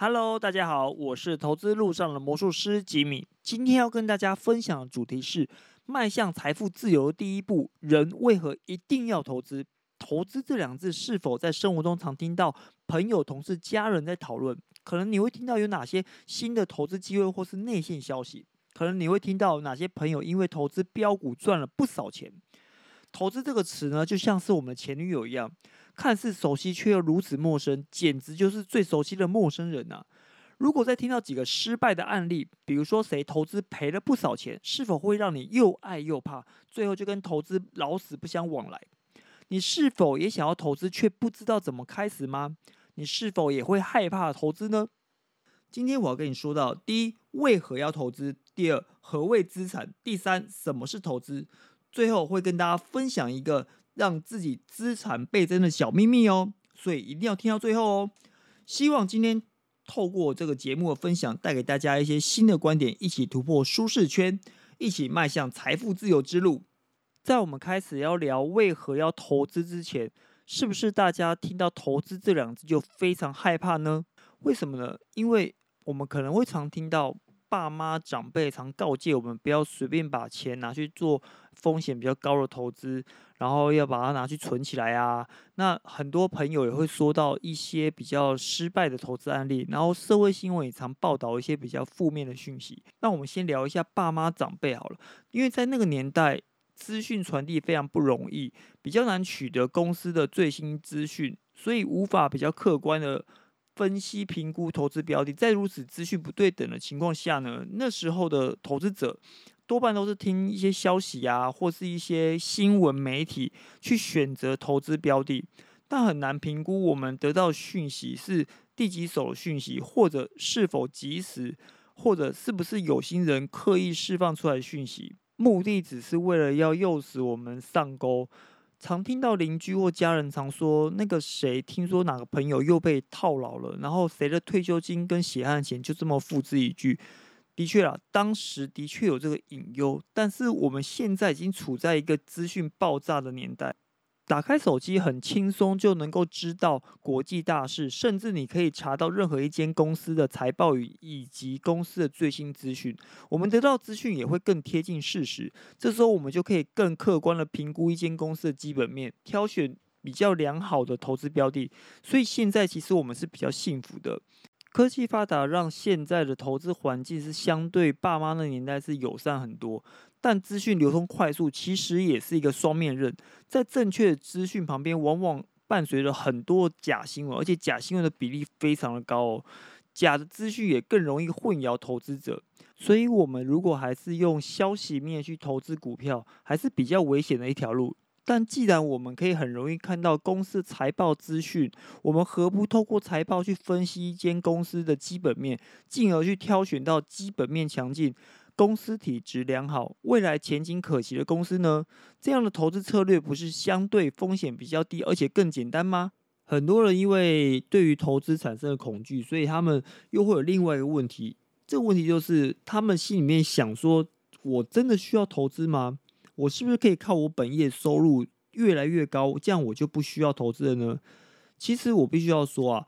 Hello，大家好，我是投资路上的魔术师吉米。今天要跟大家分享的主题是迈向财富自由的第一步，人为何一定要投资？投资这两字是否在生活中常听到朋友、同事、家人在讨论？可能你会听到有哪些新的投资机会或是内线消息？可能你会听到哪些朋友因为投资标股赚了不少钱？投资这个词呢，就像是我们的前女友一样。看似熟悉却又如此陌生，简直就是最熟悉的陌生人呐！如果再听到几个失败的案例，比如说谁投资赔了不少钱，是否会让你又爱又怕，最后就跟投资老死不相往来？你是否也想要投资却不知道怎么开始吗？你是否也会害怕投资呢？今天我要跟你说到：第一，为何要投资；第二，何谓资产；第三，什么是投资；最后会跟大家分享一个。让自己资产倍增的小秘密哦，所以一定要听到最后哦。希望今天透过这个节目的分享，带给大家一些新的观点，一起突破舒适圈，一起迈向财富自由之路。在我们开始要聊为何要投资之前，是不是大家听到投资这两个字就非常害怕呢？为什么呢？因为我们可能会常听到。爸妈长辈常告诫我们，不要随便把钱拿去做风险比较高的投资，然后要把它拿去存起来啊。那很多朋友也会说到一些比较失败的投资案例，然后社会新闻也常报道一些比较负面的讯息。那我们先聊一下爸妈长辈好了，因为在那个年代，资讯传递非常不容易，比较难取得公司的最新资讯，所以无法比较客观的。分析评估投资标的，在如此资讯不对等的情况下呢，那时候的投资者多半都是听一些消息啊，或是一些新闻媒体去选择投资标的，但很难评估我们得到讯息是第几手的讯息，或者是否及时，或者是不是有心人刻意释放出来的讯息，目的只是为了要诱使我们上钩。常听到邻居或家人常说，那个谁听说哪个朋友又被套牢了，然后谁的退休金跟血汗钱就这么付之一炬。的确啊，当时的确有这个隐忧，但是我们现在已经处在一个资讯爆炸的年代。打开手机很轻松就能够知道国际大事，甚至你可以查到任何一间公司的财报与以及公司的最新资讯。我们得到资讯也会更贴近事实，这时候我们就可以更客观的评估一间公司的基本面，挑选比较良好的投资标的。所以现在其实我们是比较幸福的。科技发达，让现在的投资环境是相对爸妈那年代是友善很多。但资讯流通快速，其实也是一个双面刃。在正确的资讯旁边，往往伴随着很多假新闻，而且假新闻的比例非常的高哦。假的资讯也更容易混淆投资者。所以，我们如果还是用消息面去投资股票，还是比较危险的一条路。但既然我们可以很容易看到公司财报资讯，我们何不透过财报去分析一间公司的基本面，进而去挑选到基本面强劲、公司体质良好、未来前景可期的公司呢？这样的投资策略不是相对风险比较低，而且更简单吗？很多人因为对于投资产生了恐惧，所以他们又会有另外一个问题。这个问题就是，他们心里面想说：我真的需要投资吗？我是不是可以靠我本业收入越来越高，这样我就不需要投资了呢？其实我必须要说啊，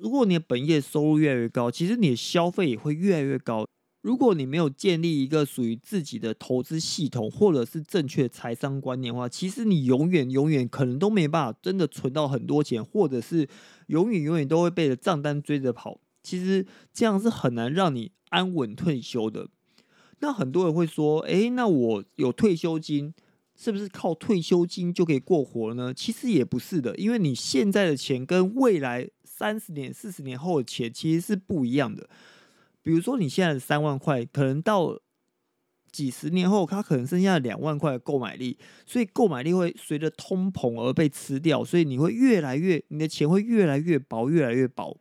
如果你的本业收入越来越高，其实你的消费也会越来越高。如果你没有建立一个属于自己的投资系统，或者是正确财商观念的话，其实你永远永远可能都没办法真的存到很多钱，或者是永远永远都会被账单追着跑。其实这样是很难让你安稳退休的。那很多人会说，诶，那我有退休金，是不是靠退休金就可以过活呢？其实也不是的，因为你现在的钱跟未来三十年、四十年后的钱其实是不一样的。比如说，你现在的三万块，可能到几十年后，它可能剩下两万块的购买力，所以购买力会随着通膨而被吃掉，所以你会越来越，你的钱会越来越薄，越来越薄。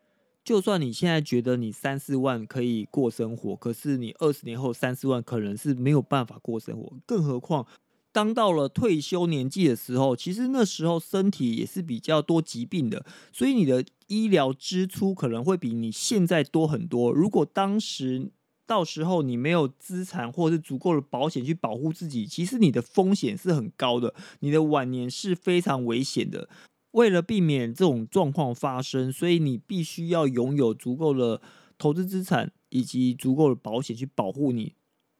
就算你现在觉得你三四万可以过生活，可是你二十年后三四万可能是没有办法过生活。更何况，当到了退休年纪的时候，其实那时候身体也是比较多疾病的，所以你的医疗支出可能会比你现在多很多。如果当时到时候你没有资产或是足够的保险去保护自己，其实你的风险是很高的，你的晚年是非常危险的。为了避免这种状况发生，所以你必须要拥有足够的投资资产以及足够的保险去保护你，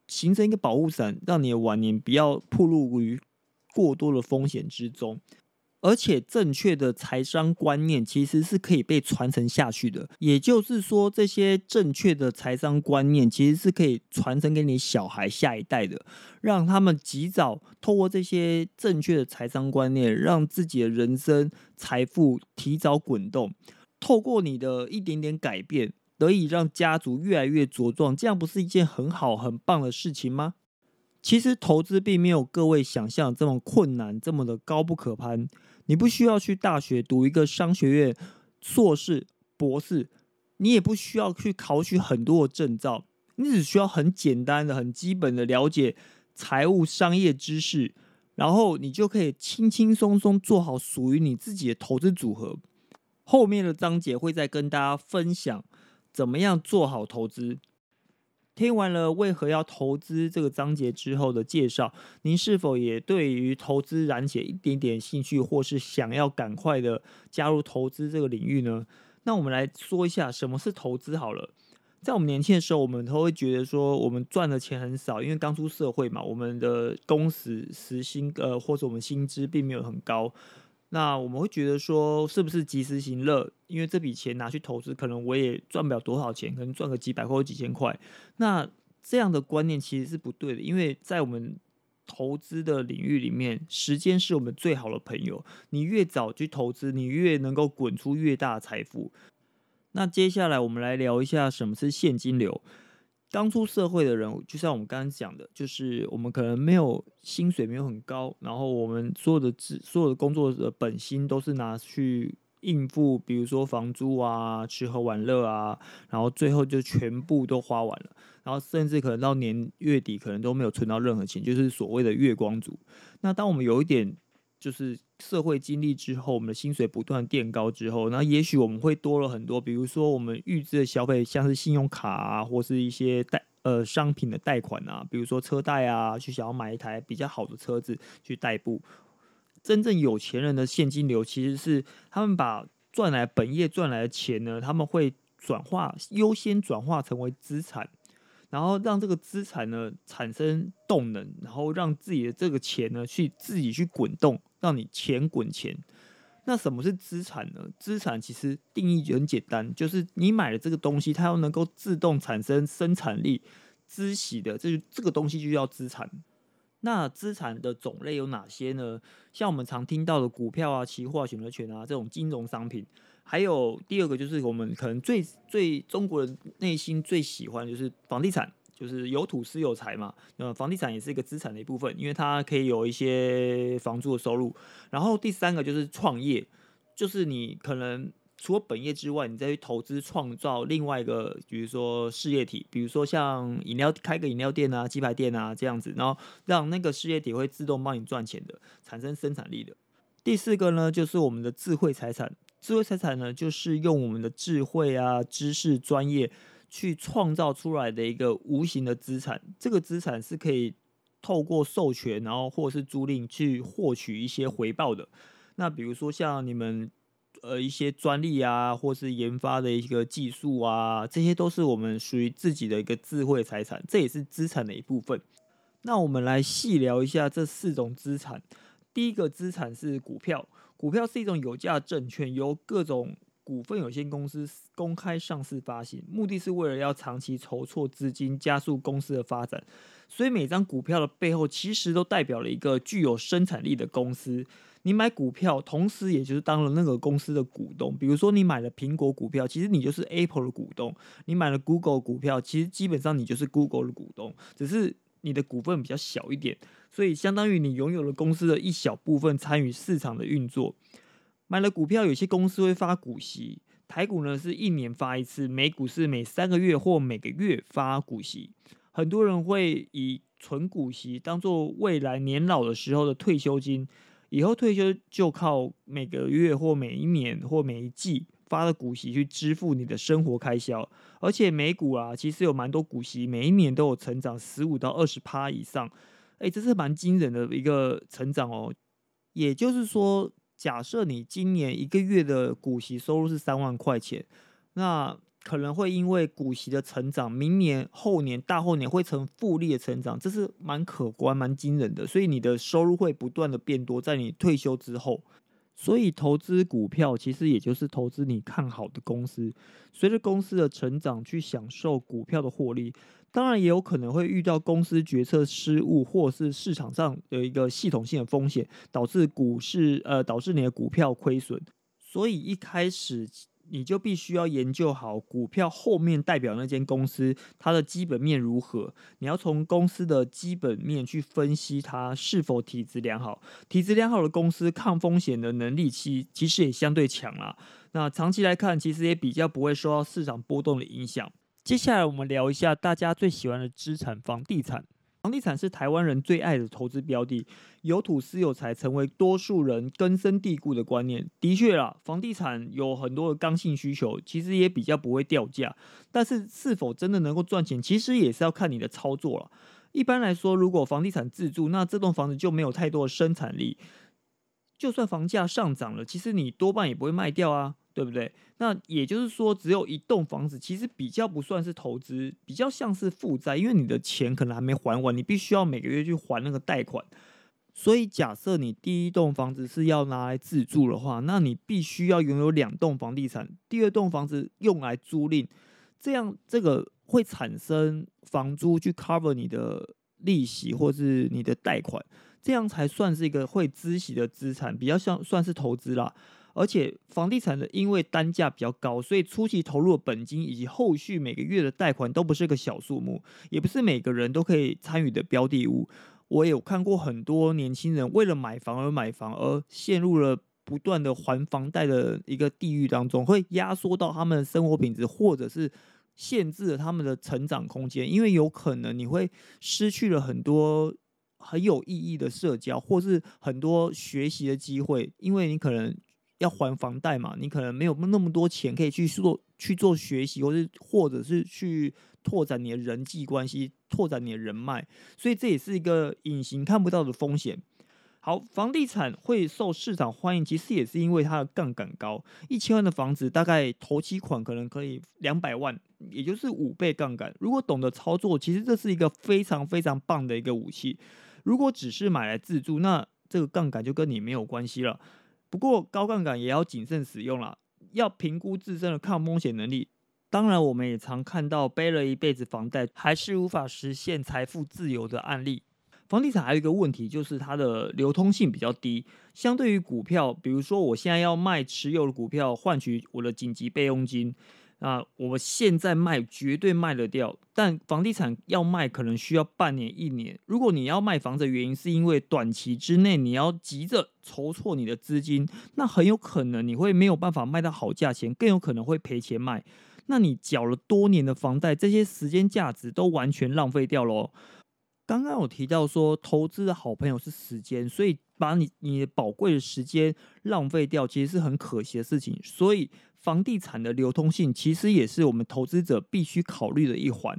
形成一个保护伞，让你的晚年不要暴露于过多的风险之中。而且正确的财商观念其实是可以被传承下去的，也就是说，这些正确的财商观念其实是可以传承给你小孩下一代的，让他们及早透过这些正确的财商观念，让自己的人生财富提早滚动，透过你的一点点改变，得以让家族越来越茁壮，这样不是一件很好很棒的事情吗？其实投资并没有各位想象这么困难，这么的高不可攀。你不需要去大学读一个商学院硕士、博士，你也不需要去考取很多的证照，你只需要很简单的、很基本的了解财务、商业知识，然后你就可以轻轻松松做好属于你自己的投资组合。后面的章节会再跟大家分享怎么样做好投资。听完了为何要投资这个章节之后的介绍，您是否也对于投资燃起一点点兴趣，或是想要赶快的加入投资这个领域呢？那我们来说一下什么是投资好了。在我们年轻的时候，我们都会觉得说，我们赚的钱很少，因为刚出社会嘛，我们的工时时薪呃，或者我们薪资并没有很高。那我们会觉得说，是不是及时行乐？因为这笔钱拿去投资，可能我也赚不了多少钱，可能赚个几百或几千块。那这样的观念其实是不对的，因为在我们投资的领域里面，时间是我们最好的朋友。你越早去投资，你越能够滚出越大的财富。那接下来我们来聊一下什么是现金流。刚出社会的人，就像我们刚刚讲的，就是我们可能没有薪水，没有很高，然后我们所有的资、所有的工作的本薪都是拿去应付，比如说房租啊、吃喝玩乐啊，然后最后就全部都花完了，然后甚至可能到年月底，可能都没有存到任何钱，就是所谓的月光族。那当我们有一点就是社会经历之后，我们的薪水不断垫高之后，那也许我们会多了很多，比如说我们预支的消费，像是信用卡啊，或是一些贷呃商品的贷款啊，比如说车贷啊，去想要买一台比较好的车子去代步。真正有钱人的现金流其实是他们把赚来本业赚来的钱呢，他们会转化优先转化成为资产。然后让这个资产呢产生动能，然后让自己的这个钱呢去自己去滚动，让你钱滚钱。那什么是资产呢？资产其实定义很简单，就是你买的这个东西，它要能够自动产生生产力、孳息的，这这个东西就叫资产。那资产的种类有哪些呢？像我们常听到的股票啊、期货、选择权啊这种金融商品。还有第二个就是我们可能最最中国人内心最喜欢就是房地产，就是有土私有财嘛。那房地产也是一个资产的一部分，因为它可以有一些房租的收入。然后第三个就是创业，就是你可能除了本业之外，你再去投资创造另外一个，比如说事业体，比如说像饮料开个饮料店啊、鸡排店啊这样子，然后让那个事业体会自动帮你赚钱的，产生生产力的。第四个呢，就是我们的智慧财产。智慧财产呢，就是用我们的智慧啊、知识、专业去创造出来的一个无形的资产。这个资产是可以透过授权，然后或是租赁去获取一些回报的。那比如说像你们呃一些专利啊，或是研发的一个技术啊，这些都是我们属于自己的一个智慧财产，这也是资产的一部分。那我们来细聊一下这四种资产。第一个资产是股票。股票是一种有价证券，由各种股份有限公司公开上市发行，目的是为了要长期筹措资金，加速公司的发展。所以每张股票的背后，其实都代表了一个具有生产力的公司。你买股票，同时也就是当了那个公司的股东。比如说，你买了苹果股票，其实你就是 Apple 的股东；你买了 Google 股票，其实基本上你就是 Google 的股东，只是你的股份比较小一点。所以，相当于你拥有了公司的一小部分参与市场的运作。买了股票，有些公司会发股息。台股呢是一年发一次，美股是每三个月或每个月发股息。很多人会以存股息当做未来年老的时候的退休金，以后退休就靠每个月或每一年或每一季发的股息去支付你的生活开销。而且美股啊，其实有蛮多股息，每一年都有成长十五到二十趴以上。哎，这是蛮惊人的一个成长哦。也就是说，假设你今年一个月的股息收入是三万块钱，那可能会因为股息的成长，明年、后年、大后年会成复利的成长，这是蛮可观、蛮惊人的。所以你的收入会不断的变多，在你退休之后。所以投资股票其实也就是投资你看好的公司，随着公司的成长去享受股票的获利。当然也有可能会遇到公司决策失误，或是市场上有一个系统性的风险，导致股市呃导致你的股票亏损。所以一开始。你就必须要研究好股票后面代表那间公司它的基本面如何。你要从公司的基本面去分析它是否体质良好。体质良好的公司抗风险的能力其其实也相对强啦。那长期来看，其实也比较不会受到市场波动的影响。接下来我们聊一下大家最喜欢的资产——房地产。房地产是台湾人最爱的投资标的，有土私有财成为多数人根深蒂固的观念。的确啦，房地产有很多的刚性需求，其实也比较不会掉价。但是是否真的能够赚钱，其实也是要看你的操作了。一般来说，如果房地产自住，那这栋房子就没有太多的生产力。就算房价上涨了，其实你多半也不会卖掉啊。对不对？那也就是说，只有一栋房子，其实比较不算是投资，比较像是负债，因为你的钱可能还没还完，你必须要每个月去还那个贷款。所以，假设你第一栋房子是要拿来自住的话，那你必须要拥有两栋房地产，第二栋房子用来租赁，这样这个会产生房租去 cover 你的利息或是你的贷款，这样才算是一个会孳息的资产，比较像算是投资啦。而且房地产的因为单价比较高，所以初期投入的本金以及后续每个月的贷款都不是个小数目，也不是每个人都可以参与的标的物。我有看过很多年轻人为了买房而买房，而陷入了不断的还房贷的一个地狱当中，会压缩到他们的生活品质，或者是限制了他们的成长空间。因为有可能你会失去了很多很有意义的社交，或是很多学习的机会，因为你可能。要还房贷嘛？你可能没有那么多钱可以去做去做学习，或是或者是去拓展你的人际关系，拓展你的人脉，所以这也是一个隐形看不到的风险。好，房地产会受市场欢迎，其实也是因为它的杠杆高。一千万的房子，大概头期款可能可以两百万，也就是五倍杠杆。如果懂得操作，其实这是一个非常非常棒的一个武器。如果只是买来自住，那这个杠杆就跟你没有关系了。不过高杠杆也要谨慎使用啦，要评估自身的抗风险能力。当然，我们也常看到背了一辈子房贷还是无法实现财富自由的案例。房地产还有一个问题，就是它的流通性比较低，相对于股票，比如说我现在要卖持有的股票换取我的紧急备用金。啊，我现在卖绝对卖得掉，但房地产要卖可能需要半年一年。如果你要卖房子，原因是因为短期之内你要急着筹措你的资金，那很有可能你会没有办法卖到好价钱，更有可能会赔钱卖。那你缴了多年的房贷，这些时间价值都完全浪费掉喽。刚刚有提到说，投资的好朋友是时间，所以把你你的宝贵的时间浪费掉，其实是很可惜的事情。所以。房地产的流通性其实也是我们投资者必须考虑的一环。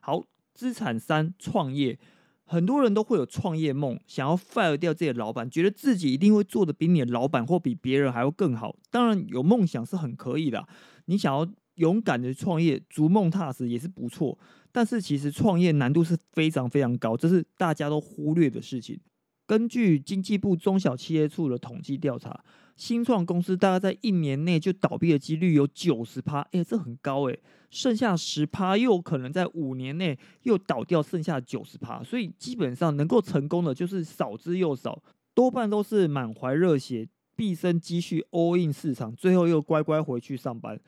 好，资产三创业，很多人都会有创业梦，想要 fire 掉自己的老板，觉得自己一定会做的比你的老板或比别人还要更好。当然，有梦想是很可以的，你想要勇敢的创业，逐梦踏实也是不错。但是，其实创业难度是非常非常高，这是大家都忽略的事情。根据经济部中小企业处的统计调查。新创公司大概在一年内就倒闭的几率有九十趴，哎，这很高哎。剩下十趴又可能在五年内又倒掉，剩下九十趴，所以基本上能够成功的就是少之又少，多半都是满怀热血，毕生积蓄 all in 市场，最后又乖乖回去上班。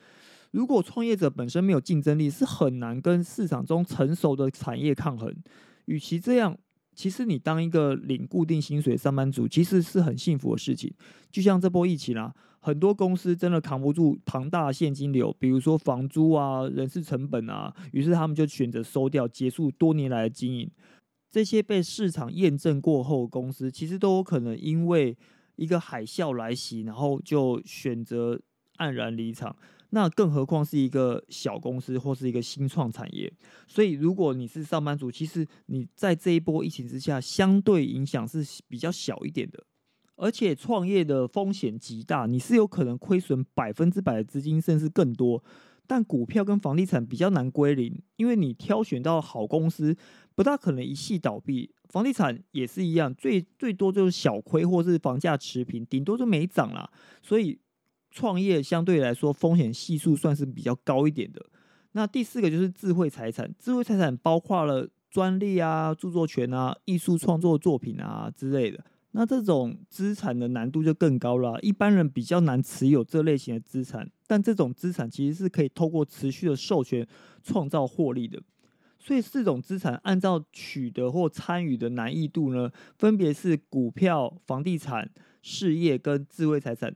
如果创业者本身没有竞争力，是很难跟市场中成熟的产业抗衡。与其这样。其实你当一个领固定薪水上班族，其实是很幸福的事情。就像这波疫情啊，很多公司真的扛不住庞大的现金流，比如说房租啊、人事成本啊，于是他们就选择收掉，结束多年来的经营。这些被市场验证过后，公司其实都有可能因为一个海啸来袭，然后就选择黯然离场。那更何况是一个小公司或是一个新创产业，所以如果你是上班族，其实你在这一波疫情之下，相对影响是比较小一点的。而且创业的风险极大，你是有可能亏损百分之百的资金，甚至更多。但股票跟房地产比较难归零，因为你挑选到好公司，不大可能一系倒闭。房地产也是一样，最最多就是小亏，或是房价持平，顶多就没涨啦。所以创业相对来说风险系数算是比较高一点的。那第四个就是智慧财产，智慧财产包括了专利啊、著作权啊、艺术创作作品啊之类的。那这种资产的难度就更高了，一般人比较难持有这类型的资产。但这种资产其实是可以透过持续的授权创造获利的。所以四种资产按照取得或参与的难易度呢，分别是股票、房地产、事业跟智慧财产。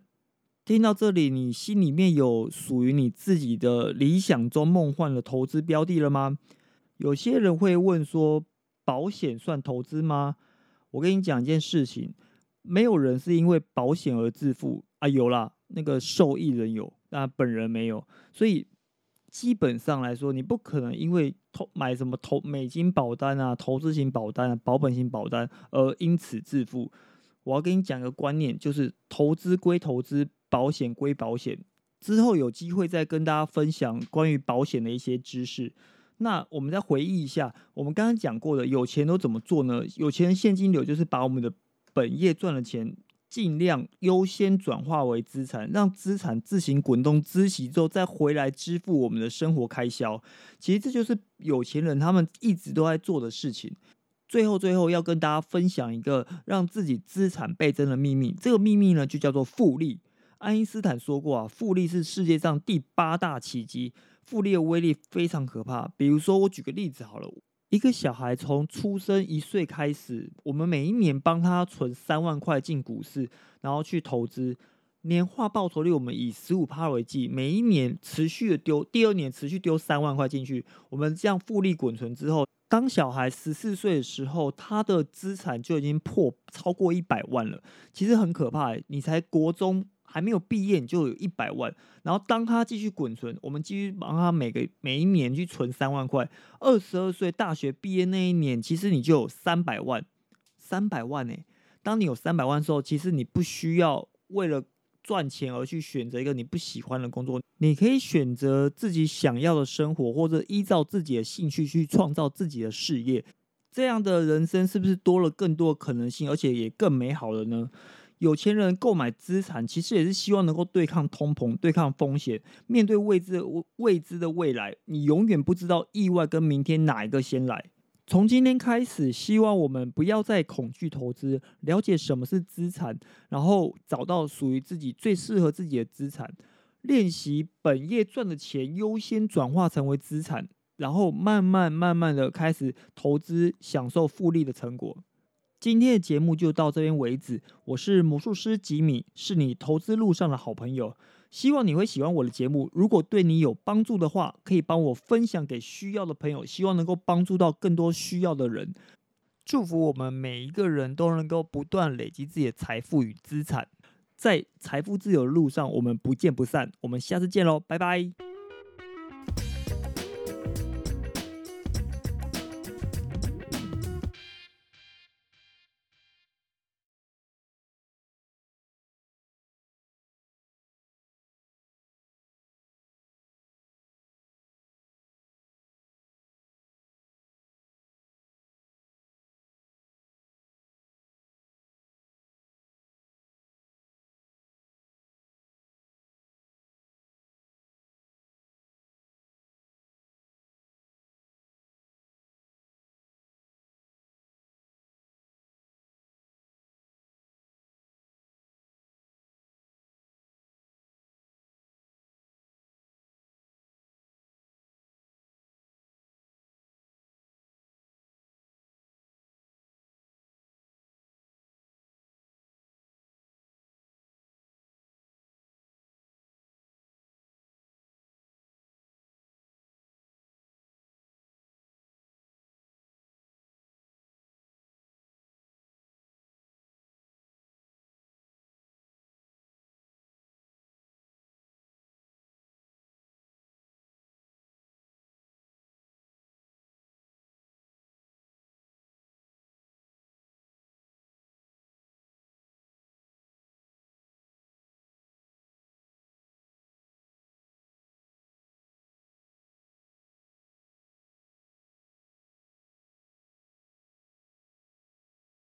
听到这里，你心里面有属于你自己的理想中梦幻的投资标的了吗？有些人会问说，保险算投资吗？我跟你讲一件事情，没有人是因为保险而致富啊，有啦，那个受益人有，那本人没有。所以基本上来说，你不可能因为投买什么投美金保单啊、投资型保单、啊、保本型保单而因此致富。我要跟你讲个观念，就是投资归投资。保险归保险，之后有机会再跟大家分享关于保险的一些知识。那我们再回忆一下，我们刚刚讲过的，有钱都怎么做呢？有钱现金流就是把我们的本业赚的钱，尽量优先转化为资产，让资产自行滚动孳息之后，再回来支付我们的生活开销。其实这就是有钱人他们一直都在做的事情。最后，最后要跟大家分享一个让自己资产倍增的秘密。这个秘密呢，就叫做复利。爱因斯坦说过啊，复利是世界上第八大奇迹，复利的威力非常可怕。比如说，我举个例子好了，一个小孩从出生一岁开始，我们每一年帮他存三万块进股市，然后去投资，年化报酬率我们以十五趴为计，每一年持续的丢，第二年持续丢三万块进去，我们这样复利滚存之后，当小孩十四岁的时候，他的资产就已经破超过一百万了，其实很可怕。你才国中。还没有毕业你就有一百万，然后当他继续滚存，我们继续帮他每个每一年去存三万块。二十二岁大学毕业那一年，其实你就有三百万，三百万呢。当你有三百万的时候，其实你不需要为了赚钱而去选择一个你不喜欢的工作，你可以选择自己想要的生活，或者依照自己的兴趣去创造自己的事业。这样的人生是不是多了更多的可能性，而且也更美好了呢？有钱人购买资产，其实也是希望能够对抗通膨、对抗风险。面对未知未知的未来，你永远不知道意外跟明天哪一个先来。从今天开始，希望我们不要再恐惧投资，了解什么是资产，然后找到属于自己最适合自己的资产，练习本业赚的钱优先转化成为资产，然后慢慢慢慢的开始投资，享受复利的成果。今天的节目就到这边为止。我是魔术师吉米，是你投资路上的好朋友。希望你会喜欢我的节目。如果对你有帮助的话，可以帮我分享给需要的朋友。希望能够帮助到更多需要的人。祝福我们每一个人都能够不断累积自己的财富与资产，在财富自由的路上，我们不见不散。我们下次见喽，拜拜。